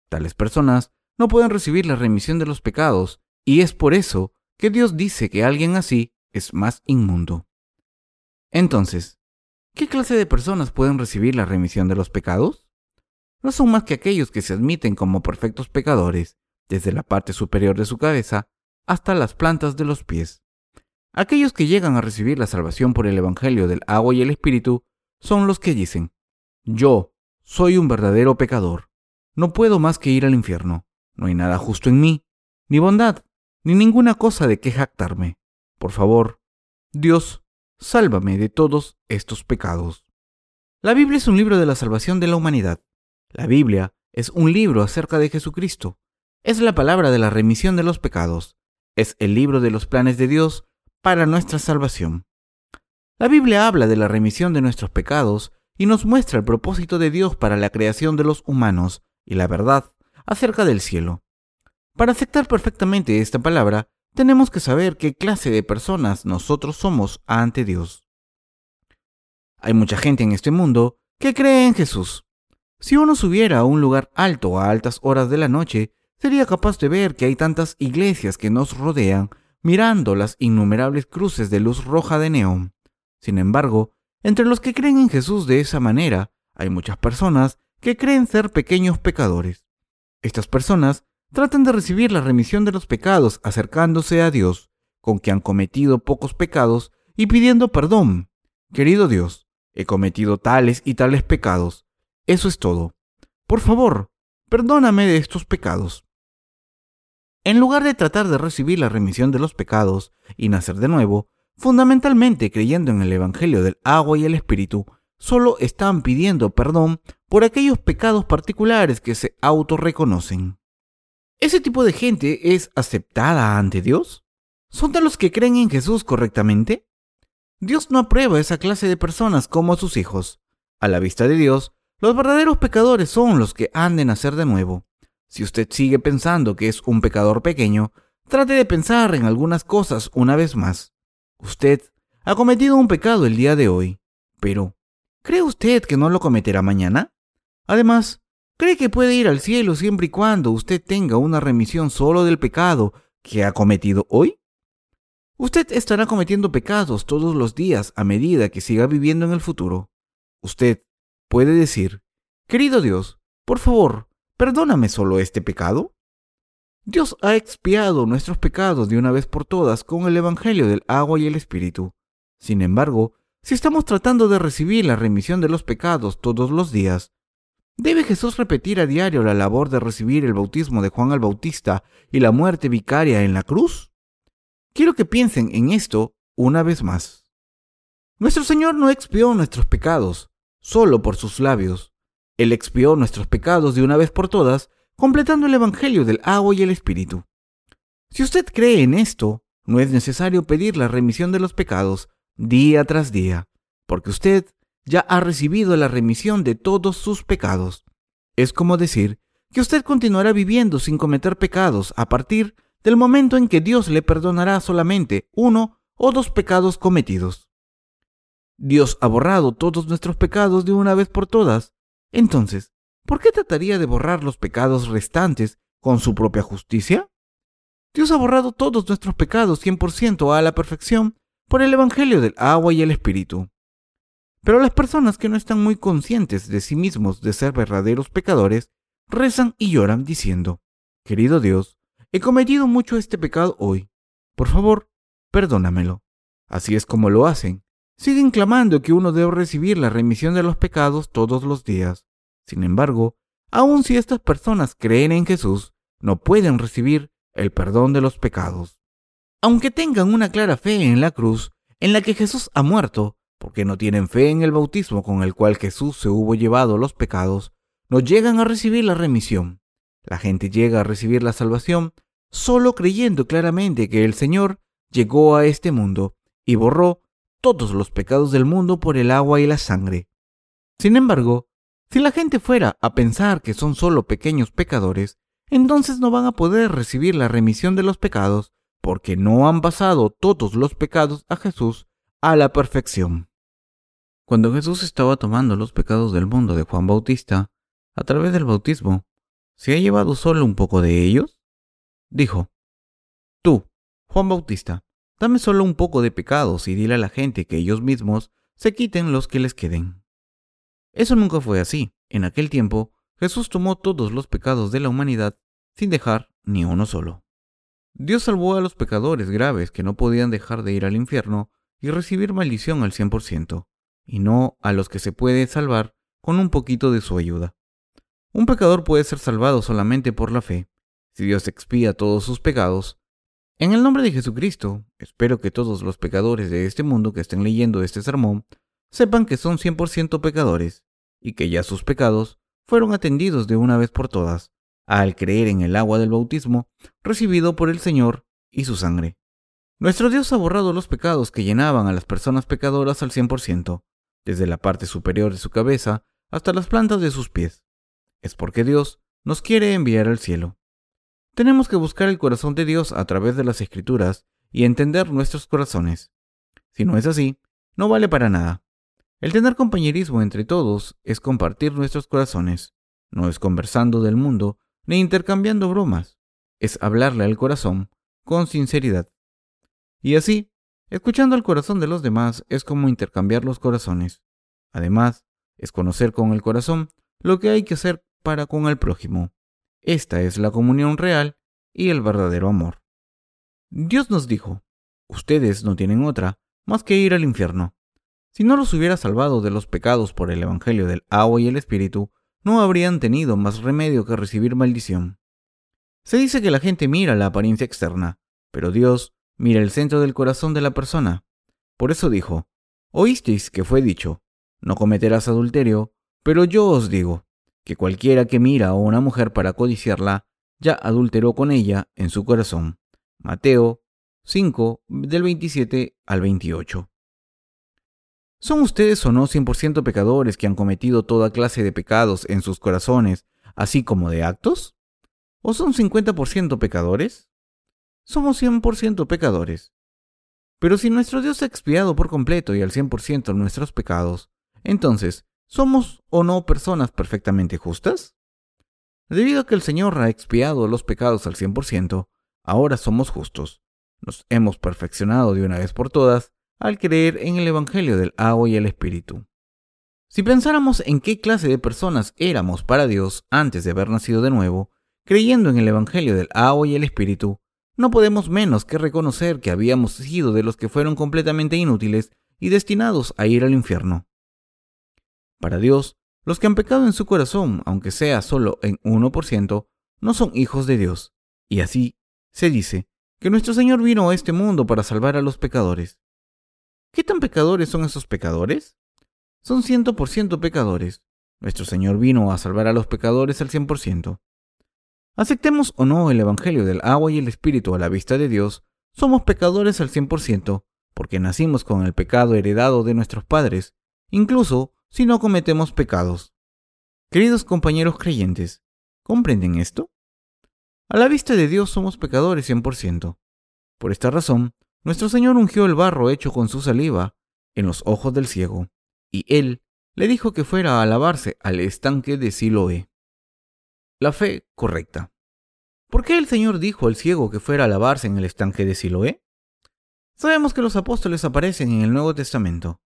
Tales personas no pueden recibir la remisión de los pecados y es por eso que Dios dice que alguien así es más inmundo. Entonces, ¿Qué clase de personas pueden recibir la remisión de los pecados? No son más que aquellos que se admiten como perfectos pecadores, desde la parte superior de su cabeza hasta las plantas de los pies. Aquellos que llegan a recibir la salvación por el Evangelio del agua y el Espíritu son los que dicen, yo soy un verdadero pecador, no puedo más que ir al infierno, no hay nada justo en mí, ni bondad, ni ninguna cosa de que jactarme. Por favor, Dios, sálvame de todos estos pecados. La Biblia es un libro de la salvación de la humanidad. La Biblia es un libro acerca de Jesucristo. Es la palabra de la remisión de los pecados. Es el libro de los planes de Dios para nuestra salvación. La Biblia habla de la remisión de nuestros pecados y nos muestra el propósito de Dios para la creación de los humanos y la verdad acerca del cielo. Para aceptar perfectamente esta palabra, tenemos que saber qué clase de personas nosotros somos ante Dios. Hay mucha gente en este mundo que cree en Jesús. Si uno subiera a un lugar alto a altas horas de la noche, sería capaz de ver que hay tantas iglesias que nos rodean mirando las innumerables cruces de luz roja de neón. Sin embargo, entre los que creen en Jesús de esa manera, hay muchas personas que creen ser pequeños pecadores. Estas personas Tratan de recibir la remisión de los pecados acercándose a Dios, con que han cometido pocos pecados, y pidiendo perdón. Querido Dios, he cometido tales y tales pecados. Eso es todo. Por favor, perdóname de estos pecados. En lugar de tratar de recibir la remisión de los pecados y nacer de nuevo, fundamentalmente creyendo en el Evangelio del agua y el Espíritu, solo están pidiendo perdón por aquellos pecados particulares que se autorreconocen. ¿Ese tipo de gente es aceptada ante Dios? ¿Son de los que creen en Jesús correctamente? Dios no aprueba a esa clase de personas como a sus hijos. A la vista de Dios, los verdaderos pecadores son los que han de nacer de nuevo. Si usted sigue pensando que es un pecador pequeño, trate de pensar en algunas cosas una vez más. Usted ha cometido un pecado el día de hoy, pero ¿cree usted que no lo cometerá mañana? Además, ¿Cree que puede ir al cielo siempre y cuando usted tenga una remisión solo del pecado que ha cometido hoy? Usted estará cometiendo pecados todos los días a medida que siga viviendo en el futuro. Usted puede decir, querido Dios, por favor, perdóname solo este pecado. Dios ha expiado nuestros pecados de una vez por todas con el Evangelio del agua y el Espíritu. Sin embargo, si estamos tratando de recibir la remisión de los pecados todos los días, ¿Debe Jesús repetir a diario la labor de recibir el bautismo de Juan el Bautista y la muerte vicaria en la cruz? Quiero que piensen en esto una vez más. Nuestro Señor no expió nuestros pecados solo por sus labios. Él expió nuestros pecados de una vez por todas, completando el Evangelio del agua y el Espíritu. Si usted cree en esto, no es necesario pedir la remisión de los pecados día tras día, porque usted ya ha recibido la remisión de todos sus pecados. Es como decir que usted continuará viviendo sin cometer pecados a partir del momento en que Dios le perdonará solamente uno o dos pecados cometidos. Dios ha borrado todos nuestros pecados de una vez por todas. Entonces, ¿por qué trataría de borrar los pecados restantes con su propia justicia? Dios ha borrado todos nuestros pecados 100% a la perfección por el Evangelio del agua y el Espíritu. Pero las personas que no están muy conscientes de sí mismos de ser verdaderos pecadores, rezan y lloran diciendo, Querido Dios, he cometido mucho este pecado hoy. Por favor, perdónamelo. Así es como lo hacen. Siguen clamando que uno debe recibir la remisión de los pecados todos los días. Sin embargo, aun si estas personas creen en Jesús, no pueden recibir el perdón de los pecados. Aunque tengan una clara fe en la cruz, en la que Jesús ha muerto, porque no tienen fe en el bautismo con el cual Jesús se hubo llevado los pecados, no llegan a recibir la remisión. La gente llega a recibir la salvación solo creyendo claramente que el Señor llegó a este mundo y borró todos los pecados del mundo por el agua y la sangre. Sin embargo, si la gente fuera a pensar que son solo pequeños pecadores, entonces no van a poder recibir la remisión de los pecados porque no han pasado todos los pecados a Jesús a la perfección. Cuando Jesús estaba tomando los pecados del mundo de Juan Bautista, a través del bautismo, ¿se ha llevado solo un poco de ellos? Dijo, Tú, Juan Bautista, dame solo un poco de pecados y dile a la gente que ellos mismos se quiten los que les queden. Eso nunca fue así. En aquel tiempo, Jesús tomó todos los pecados de la humanidad sin dejar ni uno solo. Dios salvó a los pecadores graves que no podían dejar de ir al infierno y recibir maldición al 100%, y no a los que se puede salvar con un poquito de su ayuda. Un pecador puede ser salvado solamente por la fe. Si Dios expía todos sus pecados, en el nombre de Jesucristo, espero que todos los pecadores de este mundo que estén leyendo este sermón sepan que son 100% pecadores y que ya sus pecados fueron atendidos de una vez por todas al creer en el agua del bautismo recibido por el Señor y su sangre. Nuestro Dios ha borrado los pecados que llenaban a las personas pecadoras al 100%, desde la parte superior de su cabeza hasta las plantas de sus pies. Es porque Dios nos quiere enviar al cielo. Tenemos que buscar el corazón de Dios a través de las escrituras y entender nuestros corazones. Si no es así, no vale para nada. El tener compañerismo entre todos es compartir nuestros corazones, no es conversando del mundo ni intercambiando bromas, es hablarle al corazón con sinceridad. Y así, escuchando al corazón de los demás es como intercambiar los corazones. Además, es conocer con el corazón lo que hay que hacer para con el prójimo. Esta es la comunión real y el verdadero amor. Dios nos dijo, ustedes no tienen otra más que ir al infierno. Si no los hubiera salvado de los pecados por el Evangelio del agua y el Espíritu, no habrían tenido más remedio que recibir maldición. Se dice que la gente mira la apariencia externa, pero Dios mira el centro del corazón de la persona. Por eso dijo, oísteis que fue dicho, no cometerás adulterio, pero yo os digo, que cualquiera que mira a una mujer para codiciarla, ya adulteró con ella en su corazón. Mateo 5, del 27 al 28. ¿Son ustedes o no 100% pecadores que han cometido toda clase de pecados en sus corazones, así como de actos? ¿O son 50% pecadores? Somos 100% pecadores. Pero si nuestro Dios ha expiado por completo y al 100% nuestros pecados, entonces, ¿somos o no personas perfectamente justas? Debido a que el Señor ha expiado los pecados al 100%, ahora somos justos. Nos hemos perfeccionado de una vez por todas al creer en el Evangelio del agua y el Espíritu. Si pensáramos en qué clase de personas éramos para Dios antes de haber nacido de nuevo, creyendo en el Evangelio del agua y el Espíritu, no podemos menos que reconocer que habíamos sido de los que fueron completamente inútiles y destinados a ir al infierno. Para Dios, los que han pecado en su corazón, aunque sea solo en 1%, no son hijos de Dios. Y así se dice que nuestro Señor vino a este mundo para salvar a los pecadores. ¿Qué tan pecadores son esos pecadores? Son ciento por ciento pecadores. Nuestro Señor vino a salvar a los pecadores al cien por ciento. Aceptemos o no el Evangelio del agua y el Espíritu a la vista de Dios, somos pecadores al cien por ciento, porque nacimos con el pecado heredado de nuestros padres, incluso si no cometemos pecados. Queridos compañeros creyentes, ¿comprenden esto? A la vista de Dios somos pecadores cien por ciento. Por esta razón, nuestro Señor ungió el barro hecho con su saliva en los ojos del ciego, y él le dijo que fuera a lavarse al estanque de Siloé. La fe correcta. ¿Por qué el Señor dijo al ciego que fuera a lavarse en el estanque de Siloé? Sabemos que los apóstoles aparecen en el Nuevo Testamento.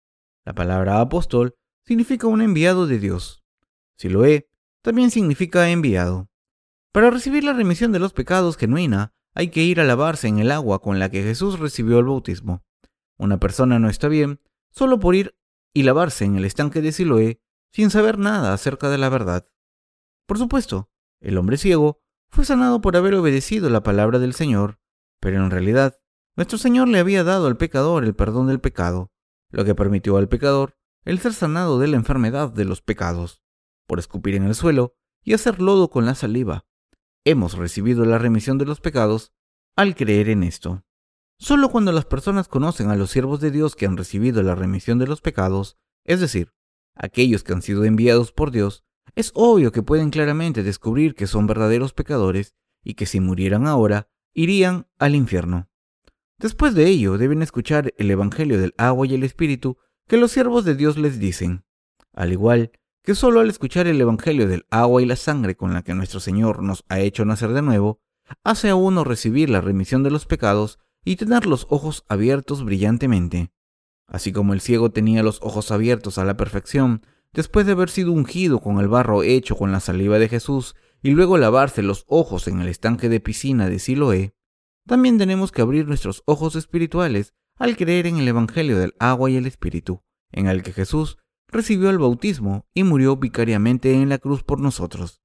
La palabra apóstol significa un enviado de Dios. Siloé también significa enviado. Para recibir la remisión de los pecados genuina, hay que ir a lavarse en el agua con la que Jesús recibió el bautismo. Una persona no está bien solo por ir y lavarse en el estanque de Siloé sin saber nada acerca de la verdad. Por supuesto, el hombre ciego fue sanado por haber obedecido la palabra del Señor, pero en realidad nuestro Señor le había dado al pecador el perdón del pecado, lo que permitió al pecador el ser sanado de la enfermedad de los pecados, por escupir en el suelo y hacer lodo con la saliva hemos recibido la remisión de los pecados al creer en esto. Solo cuando las personas conocen a los siervos de Dios que han recibido la remisión de los pecados, es decir, aquellos que han sido enviados por Dios, es obvio que pueden claramente descubrir que son verdaderos pecadores y que si murieran ahora, irían al infierno. Después de ello, deben escuchar el Evangelio del agua y el Espíritu que los siervos de Dios les dicen, al igual que solo al escuchar el Evangelio del agua y la sangre con la que nuestro Señor nos ha hecho nacer de nuevo, hace a uno recibir la remisión de los pecados y tener los ojos abiertos brillantemente. Así como el ciego tenía los ojos abiertos a la perfección, después de haber sido ungido con el barro hecho con la saliva de Jesús y luego lavarse los ojos en el estanque de piscina de Siloé, también tenemos que abrir nuestros ojos espirituales al creer en el Evangelio del agua y el Espíritu, en el que Jesús recibió el bautismo y murió vicariamente en la cruz por nosotros.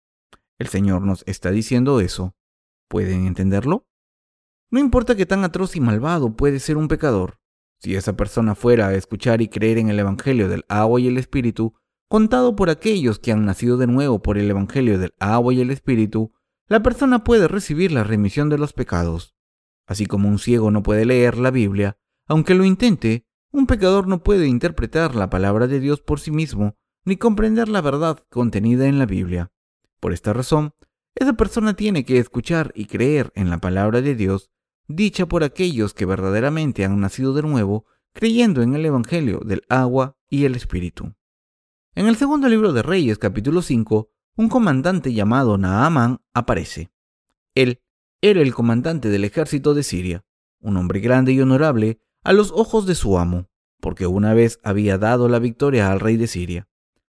El Señor nos está diciendo eso. ¿Pueden entenderlo? No importa que tan atroz y malvado puede ser un pecador, si esa persona fuera a escuchar y creer en el Evangelio del agua y el Espíritu, contado por aquellos que han nacido de nuevo por el Evangelio del agua y el Espíritu, la persona puede recibir la remisión de los pecados. Así como un ciego no puede leer la Biblia, aunque lo intente, un pecador no puede interpretar la palabra de Dios por sí mismo, ni comprender la verdad contenida en la Biblia. Por esta razón, esa persona tiene que escuchar y creer en la palabra de Dios, dicha por aquellos que verdaderamente han nacido de nuevo, creyendo en el Evangelio del agua y el Espíritu. En el segundo libro de Reyes, capítulo 5, un comandante llamado Naaman aparece. Él era el comandante del ejército de Siria, un hombre grande y honorable a los ojos de su amo, porque una vez había dado la victoria al rey de Siria.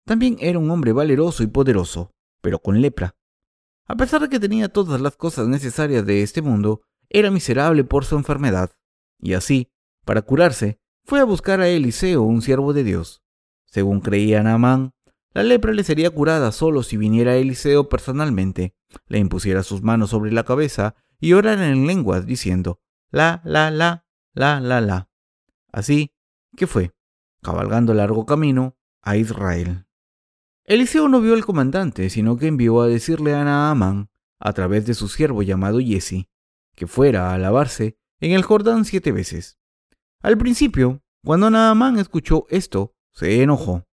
También era un hombre valeroso y poderoso, pero con lepra. A pesar de que tenía todas las cosas necesarias de este mundo, era miserable por su enfermedad, y así, para curarse, fue a buscar a Eliseo, un siervo de Dios. Según creía Naamán, la lepra le sería curada solo si viniera Eliseo personalmente, le impusiera sus manos sobre la cabeza y orara en lenguas diciendo, la, la, la, la, la, la. Así que fue, cabalgando largo camino, a Israel. Eliseo no vio al comandante, sino que envió a decirle a Naamán, a través de su siervo llamado Jesse, que fuera a lavarse en el Jordán siete veces. Al principio, cuando Naamán escuchó esto, se enojó.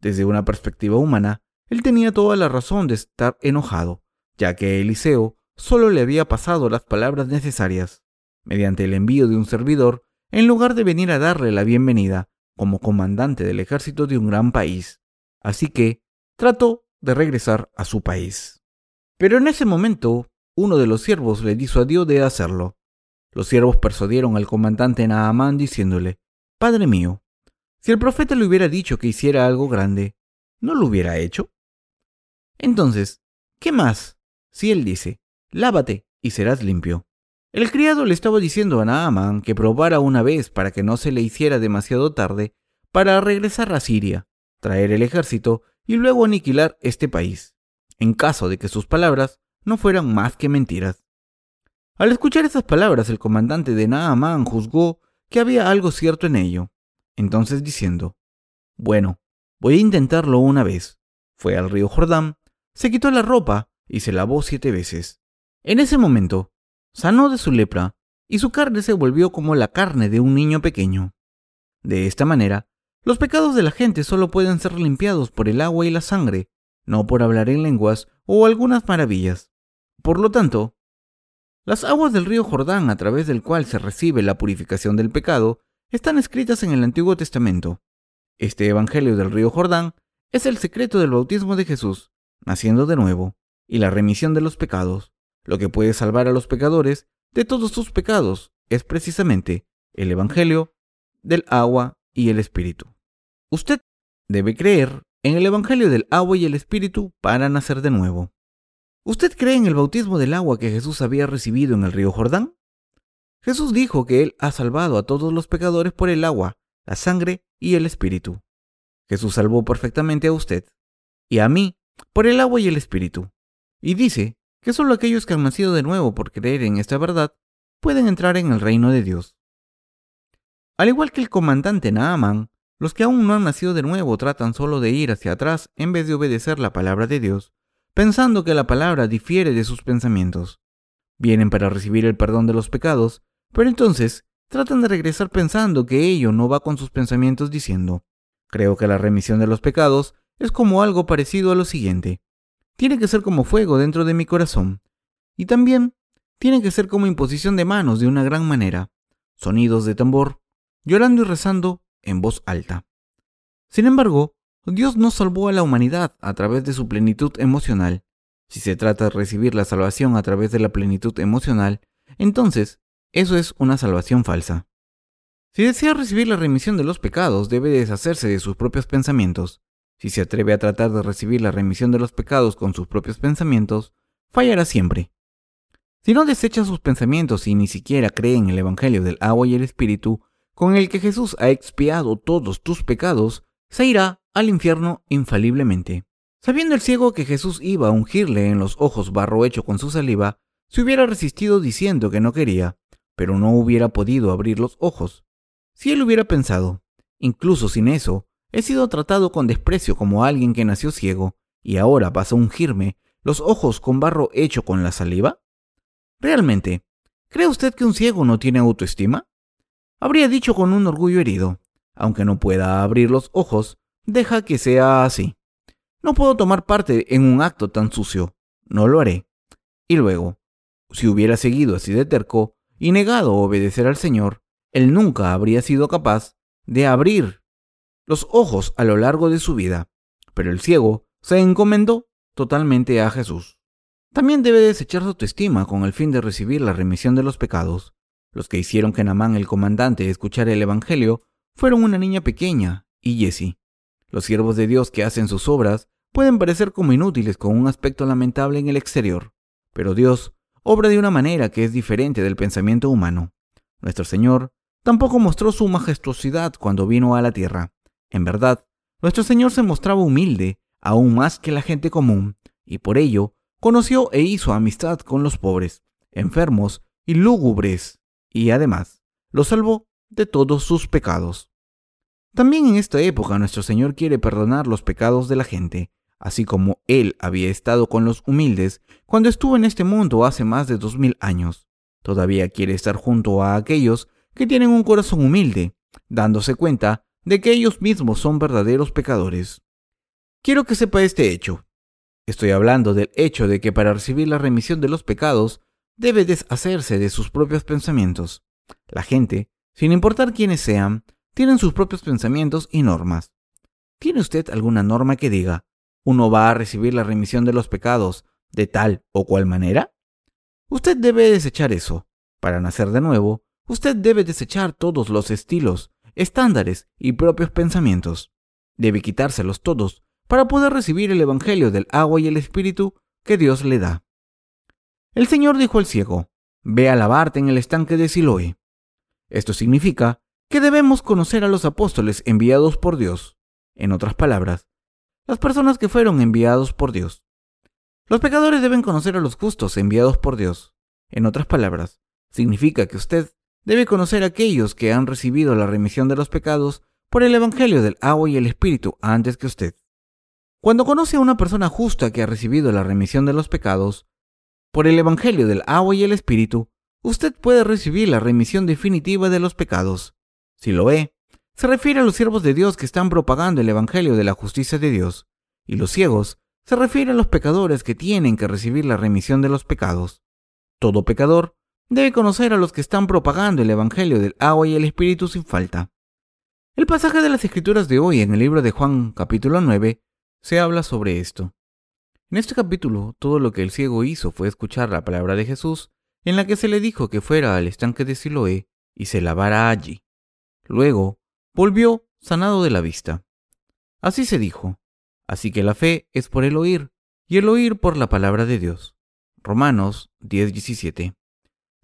Desde una perspectiva humana, él tenía toda la razón de estar enojado, ya que Eliseo solo le había pasado las palabras necesarias, mediante el envío de un servidor, en lugar de venir a darle la bienvenida como comandante del ejército de un gran país. Así que trató de regresar a su país. Pero en ese momento, uno de los siervos le disuadió de hacerlo. Los siervos persuadieron al comandante Naamán diciéndole, Padre mío, si el profeta le hubiera dicho que hiciera algo grande, ¿no lo hubiera hecho? Entonces, ¿qué más si él dice, lávate y serás limpio? El criado le estaba diciendo a Naaman que probara una vez para que no se le hiciera demasiado tarde para regresar a Siria, traer el ejército y luego aniquilar este país, en caso de que sus palabras no fueran más que mentiras. Al escuchar esas palabras, el comandante de Naaman juzgó que había algo cierto en ello, entonces diciendo, Bueno, voy a intentarlo una vez. Fue al río Jordán, se quitó la ropa y se lavó siete veces. En ese momento, sanó de su lepra y su carne se volvió como la carne de un niño pequeño. De esta manera, los pecados de la gente solo pueden ser limpiados por el agua y la sangre, no por hablar en lenguas o algunas maravillas. Por lo tanto, las aguas del río Jordán a través del cual se recibe la purificación del pecado están escritas en el Antiguo Testamento. Este Evangelio del río Jordán es el secreto del bautismo de Jesús, naciendo de nuevo, y la remisión de los pecados. Lo que puede salvar a los pecadores de todos sus pecados es precisamente el Evangelio del agua y el Espíritu. Usted debe creer en el Evangelio del agua y el Espíritu para nacer de nuevo. ¿Usted cree en el bautismo del agua que Jesús había recibido en el río Jordán? Jesús dijo que Él ha salvado a todos los pecadores por el agua, la sangre y el Espíritu. Jesús salvó perfectamente a usted y a mí por el agua y el Espíritu. Y dice que solo aquellos que han nacido de nuevo por creer en esta verdad pueden entrar en el reino de Dios. Al igual que el comandante Naaman, los que aún no han nacido de nuevo tratan solo de ir hacia atrás en vez de obedecer la palabra de Dios, pensando que la palabra difiere de sus pensamientos. Vienen para recibir el perdón de los pecados, pero entonces tratan de regresar pensando que ello no va con sus pensamientos diciendo, creo que la remisión de los pecados es como algo parecido a lo siguiente. Tiene que ser como fuego dentro de mi corazón. Y también tiene que ser como imposición de manos de una gran manera, sonidos de tambor, llorando y rezando en voz alta. Sin embargo, Dios no salvó a la humanidad a través de su plenitud emocional. Si se trata de recibir la salvación a través de la plenitud emocional, entonces eso es una salvación falsa. Si desea recibir la remisión de los pecados, debe deshacerse de sus propios pensamientos. Si se atreve a tratar de recibir la remisión de los pecados con sus propios pensamientos, fallará siempre. si no desecha sus pensamientos y ni siquiera cree en el Evangelio del agua y el Espíritu, con el que Jesús ha expiado todos tus pecados, se irá al infierno infaliblemente. Sabiendo el ciego que Jesús iba a ungirle en los ojos barro hecho con su saliva, se hubiera resistido diciendo que no quería, pero no hubiera podido abrir los ojos. Si él hubiera pensado, incluso sin eso, he sido tratado con desprecio como alguien que nació ciego, y ahora vas a ungirme los ojos con barro hecho con la saliva? Realmente, ¿cree usted que un ciego no tiene autoestima? Habría dicho con un orgullo herido, aunque no pueda abrir los ojos, deja que sea así. No puedo tomar parte en un acto tan sucio, no lo haré. Y luego, si hubiera seguido así de terco y negado obedecer al Señor, él nunca habría sido capaz de abrir los ojos a lo largo de su vida. Pero el ciego se encomendó totalmente a Jesús. También debe desechar su autoestima con el fin de recibir la remisión de los pecados. Los que hicieron que Namán el comandante escuchara el Evangelio fueron una niña pequeña y Jessie. Los siervos de Dios que hacen sus obras pueden parecer como inútiles con un aspecto lamentable en el exterior, pero Dios obra de una manera que es diferente del pensamiento humano. Nuestro Señor tampoco mostró su majestuosidad cuando vino a la tierra. En verdad, nuestro Señor se mostraba humilde, aún más que la gente común, y por ello conoció e hizo amistad con los pobres, enfermos y lúgubres, y además los salvó de todos sus pecados. También en esta época nuestro Señor quiere perdonar los pecados de la gente, así como Él había estado con los humildes cuando estuvo en este mundo hace más de dos mil años. Todavía quiere estar junto a aquellos que tienen un corazón humilde, dándose cuenta de que ellos mismos son verdaderos pecadores. Quiero que sepa este hecho. Estoy hablando del hecho de que para recibir la remisión de los pecados debe deshacerse de sus propios pensamientos. La gente, sin importar quiénes sean, tienen sus propios pensamientos y normas. ¿Tiene usted alguna norma que diga, uno va a recibir la remisión de los pecados de tal o cual manera? Usted debe desechar eso. Para nacer de nuevo, usted debe desechar todos los estilos, estándares y propios pensamientos. Debe quitárselos todos para poder recibir el Evangelio del agua y el Espíritu que Dios le da. El Señor dijo al ciego, Ve a lavarte en el estanque de Siloé. Esto significa que debemos conocer a los apóstoles enviados por Dios. En otras palabras, las personas que fueron enviados por Dios. Los pecadores deben conocer a los justos enviados por Dios. En otras palabras, significa que usted debe conocer a aquellos que han recibido la remisión de los pecados por el Evangelio del agua y el Espíritu antes que usted. Cuando conoce a una persona justa que ha recibido la remisión de los pecados, por el Evangelio del agua y el Espíritu, usted puede recibir la remisión definitiva de los pecados. Si lo ve, se refiere a los siervos de Dios que están propagando el Evangelio de la justicia de Dios, y los ciegos se refiere a los pecadores que tienen que recibir la remisión de los pecados. Todo pecador debe conocer a los que están propagando el Evangelio del agua y el Espíritu sin falta. El pasaje de las Escrituras de hoy en el libro de Juan capítulo 9 se habla sobre esto. En este capítulo, todo lo que el ciego hizo fue escuchar la palabra de Jesús, en la que se le dijo que fuera al estanque de Siloé y se lavara allí. Luego, volvió sanado de la vista. Así se dijo. Así que la fe es por el oír, y el oír por la palabra de Dios. Romanos 10:17.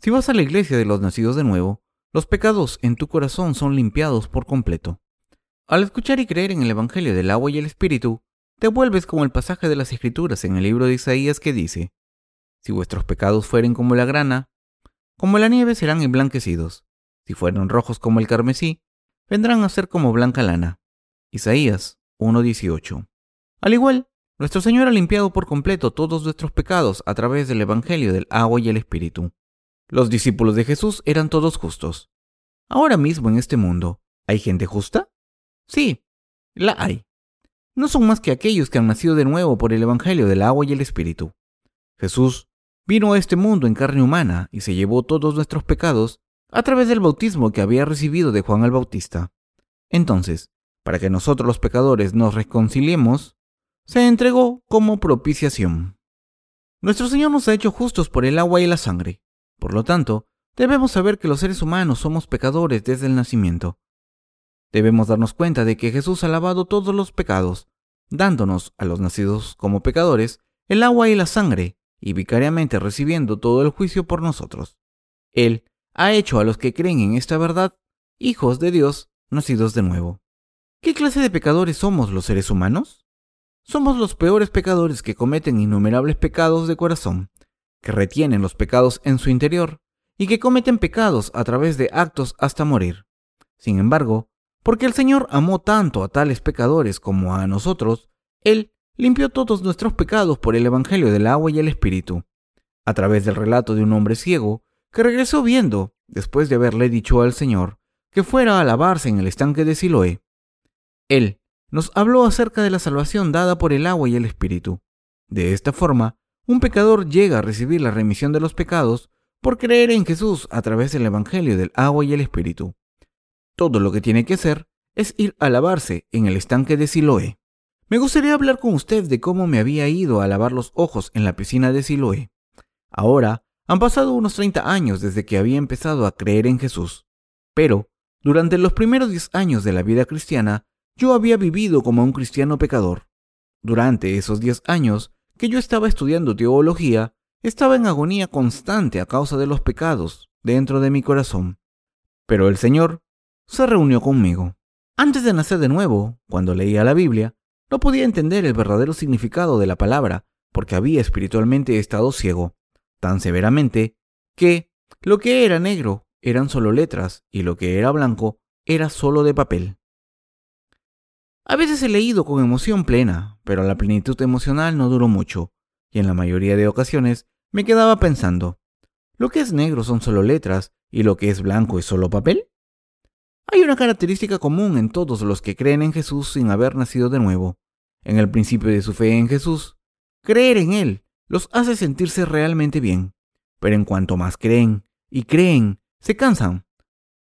Si vas a la iglesia de los nacidos de nuevo, los pecados en tu corazón son limpiados por completo. Al escuchar y creer en el Evangelio del agua y el Espíritu, te vuelves como el pasaje de las Escrituras en el libro de Isaías que dice, Si vuestros pecados fueren como la grana, como la nieve serán emblanquecidos, si fueren rojos como el carmesí, vendrán a ser como blanca lana. Isaías 1.18. Al igual, nuestro Señor ha limpiado por completo todos nuestros pecados a través del Evangelio del agua y el Espíritu. Los discípulos de Jesús eran todos justos. Ahora mismo en este mundo, ¿hay gente justa? Sí, la hay no son más que aquellos que han nacido de nuevo por el Evangelio del agua y el Espíritu. Jesús vino a este mundo en carne humana y se llevó todos nuestros pecados a través del bautismo que había recibido de Juan el Bautista. Entonces, para que nosotros los pecadores nos reconciliemos, se entregó como propiciación. Nuestro Señor nos ha hecho justos por el agua y la sangre. Por lo tanto, debemos saber que los seres humanos somos pecadores desde el nacimiento. Debemos darnos cuenta de que Jesús ha lavado todos los pecados, dándonos a los nacidos como pecadores el agua y la sangre, y vicariamente recibiendo todo el juicio por nosotros. Él ha hecho a los que creen en esta verdad hijos de Dios nacidos de nuevo. ¿Qué clase de pecadores somos los seres humanos? Somos los peores pecadores que cometen innumerables pecados de corazón, que retienen los pecados en su interior y que cometen pecados a través de actos hasta morir. Sin embargo, porque el Señor amó tanto a tales pecadores como a nosotros, Él limpió todos nuestros pecados por el Evangelio del agua y el Espíritu, a través del relato de un hombre ciego que regresó viendo, después de haberle dicho al Señor que fuera a lavarse en el estanque de Siloé. Él nos habló acerca de la salvación dada por el agua y el Espíritu. De esta forma, un pecador llega a recibir la remisión de los pecados por creer en Jesús a través del Evangelio del agua y el Espíritu. Todo lo que tiene que hacer es ir a lavarse en el estanque de Siloé. Me gustaría hablar con usted de cómo me había ido a lavar los ojos en la piscina de Siloé. Ahora han pasado unos 30 años desde que había empezado a creer en Jesús, pero durante los primeros 10 años de la vida cristiana, yo había vivido como un cristiano pecador. Durante esos 10 años que yo estaba estudiando teología, estaba en agonía constante a causa de los pecados dentro de mi corazón. Pero el Señor se reunió conmigo. Antes de nacer de nuevo, cuando leía la Biblia, no podía entender el verdadero significado de la palabra porque había espiritualmente estado ciego, tan severamente que lo que era negro eran solo letras y lo que era blanco era solo de papel. A veces he leído con emoción plena, pero la plenitud emocional no duró mucho, y en la mayoría de ocasiones me quedaba pensando, ¿lo que es negro son solo letras y lo que es blanco es solo papel? Hay una característica común en todos los que creen en Jesús sin haber nacido de nuevo. En el principio de su fe en Jesús, creer en Él los hace sentirse realmente bien, pero en cuanto más creen y creen, se cansan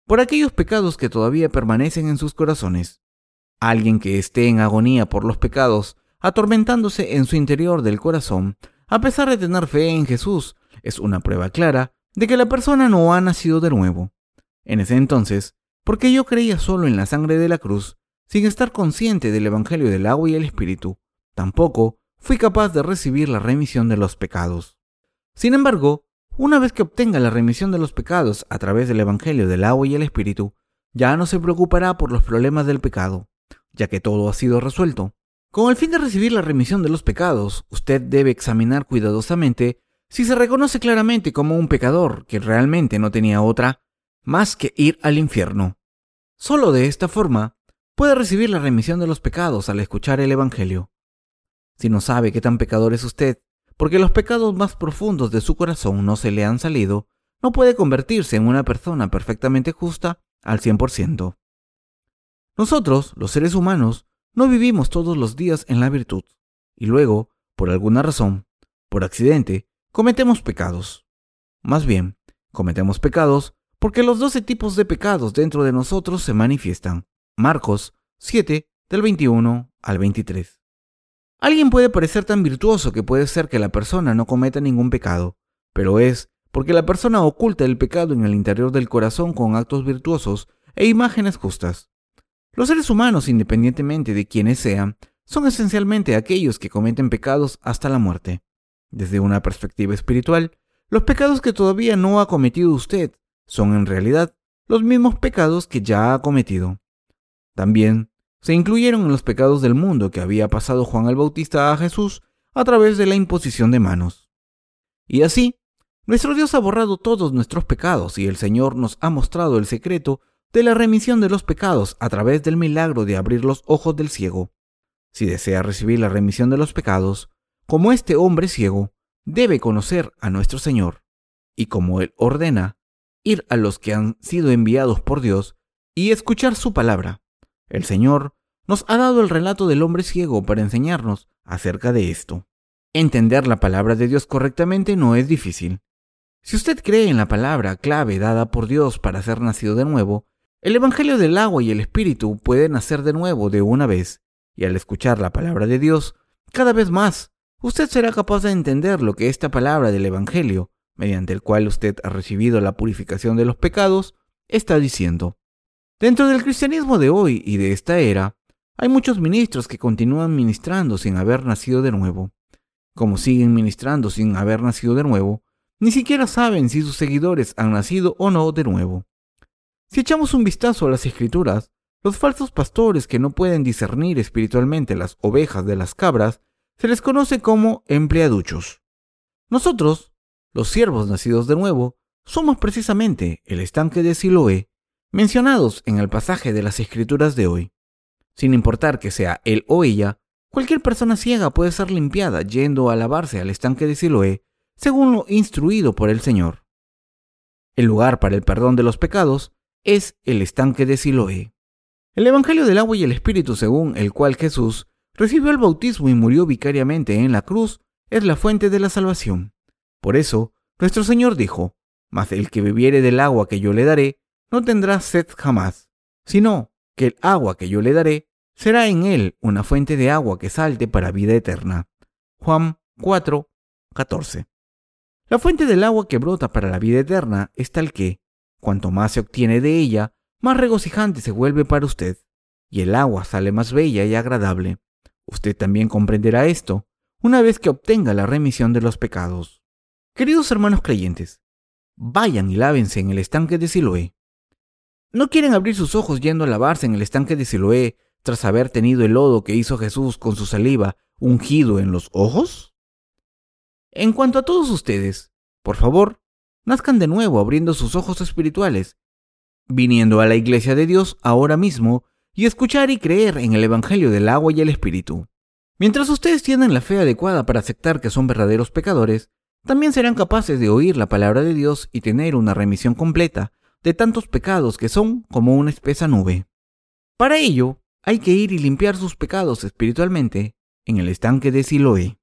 por aquellos pecados que todavía permanecen en sus corazones. Alguien que esté en agonía por los pecados, atormentándose en su interior del corazón, a pesar de tener fe en Jesús, es una prueba clara de que la persona no ha nacido de nuevo. En ese entonces, porque yo creía solo en la sangre de la cruz, sin estar consciente del Evangelio del agua y el Espíritu, tampoco fui capaz de recibir la remisión de los pecados. Sin embargo, una vez que obtenga la remisión de los pecados a través del Evangelio del agua y el Espíritu, ya no se preocupará por los problemas del pecado, ya que todo ha sido resuelto. Con el fin de recibir la remisión de los pecados, usted debe examinar cuidadosamente si se reconoce claramente como un pecador que realmente no tenía otra más que ir al infierno. Solo de esta forma puede recibir la remisión de los pecados al escuchar el Evangelio. Si no sabe qué tan pecador es usted, porque los pecados más profundos de su corazón no se le han salido, no puede convertirse en una persona perfectamente justa al 100%. Nosotros, los seres humanos, no vivimos todos los días en la virtud, y luego, por alguna razón, por accidente, cometemos pecados. Más bien, cometemos pecados porque los doce tipos de pecados dentro de nosotros se manifiestan. Marcos 7, del 21 al 23. Alguien puede parecer tan virtuoso que puede ser que la persona no cometa ningún pecado, pero es porque la persona oculta el pecado en el interior del corazón con actos virtuosos e imágenes justas. Los seres humanos, independientemente de quienes sean, son esencialmente aquellos que cometen pecados hasta la muerte. Desde una perspectiva espiritual, los pecados que todavía no ha cometido usted son en realidad los mismos pecados que ya ha cometido. También se incluyeron en los pecados del mundo que había pasado Juan el Bautista a Jesús a través de la imposición de manos. Y así, nuestro Dios ha borrado todos nuestros pecados y el Señor nos ha mostrado el secreto de la remisión de los pecados a través del milagro de abrir los ojos del ciego. Si desea recibir la remisión de los pecados, como este hombre ciego, debe conocer a nuestro Señor, y como Él ordena, ir a los que han sido enviados por Dios y escuchar su palabra. El Señor nos ha dado el relato del hombre ciego para enseñarnos acerca de esto. Entender la palabra de Dios correctamente no es difícil. Si usted cree en la palabra clave dada por Dios para ser nacido de nuevo, el Evangelio del agua y el Espíritu puede nacer de nuevo de una vez, y al escuchar la palabra de Dios, cada vez más, usted será capaz de entender lo que esta palabra del Evangelio, mediante el cual usted ha recibido la purificación de los pecados, está diciendo. Dentro del cristianismo de hoy y de esta era, hay muchos ministros que continúan ministrando sin haber nacido de nuevo. como siguen ministrando sin haber nacido de nuevo, ni siquiera saben si sus seguidores han nacido o no de nuevo. Si echamos un vistazo a las escrituras, los falsos pastores que no pueden discernir espiritualmente las ovejas de las cabras, se les conoce como empleaduchos. Nosotros, los siervos nacidos de nuevo, somos precisamente el estanque de Siloé, mencionados en el pasaje de las escrituras de hoy. Sin importar que sea él o ella, cualquier persona ciega puede ser limpiada yendo a lavarse al estanque de Siloé, según lo instruido por el Señor. El lugar para el perdón de los pecados es el estanque de Siloé. El Evangelio del agua y el Espíritu según el cual Jesús recibió el bautismo y murió vicariamente en la cruz es la fuente de la salvación. Por eso, nuestro Señor dijo, Mas el que bebiere del agua que yo le daré, no tendrá sed jamás, sino que el agua que yo le daré será en él una fuente de agua que salte para vida eterna. Juan 4, 14. La fuente del agua que brota para la vida eterna es tal que, cuanto más se obtiene de ella, más regocijante se vuelve para usted, y el agua sale más bella y agradable. Usted también comprenderá esto una vez que obtenga la remisión de los pecados. Queridos hermanos creyentes, vayan y lávense en el estanque de Siloé. ¿No quieren abrir sus ojos yendo a lavarse en el estanque de Siloé tras haber tenido el lodo que hizo Jesús con su saliva ungido en los ojos? En cuanto a todos ustedes, por favor, nazcan de nuevo abriendo sus ojos espirituales, viniendo a la iglesia de Dios ahora mismo y escuchar y creer en el Evangelio del agua y el Espíritu. Mientras ustedes tienen la fe adecuada para aceptar que son verdaderos pecadores, también serán capaces de oír la palabra de Dios y tener una remisión completa de tantos pecados que son como una espesa nube. Para ello, hay que ir y limpiar sus pecados espiritualmente en el estanque de Siloé.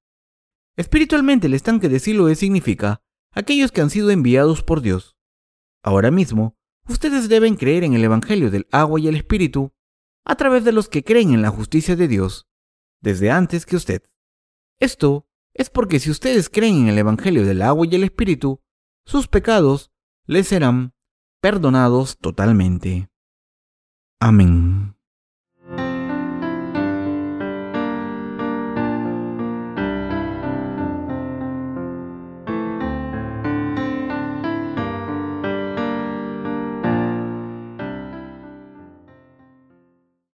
Espiritualmente el estanque de Siloé significa aquellos que han sido enviados por Dios. Ahora mismo, ustedes deben creer en el Evangelio del agua y el Espíritu a través de los que creen en la justicia de Dios desde antes que usted. Esto es porque si ustedes creen en el Evangelio del agua y el Espíritu, sus pecados les serán perdonados totalmente. Amén.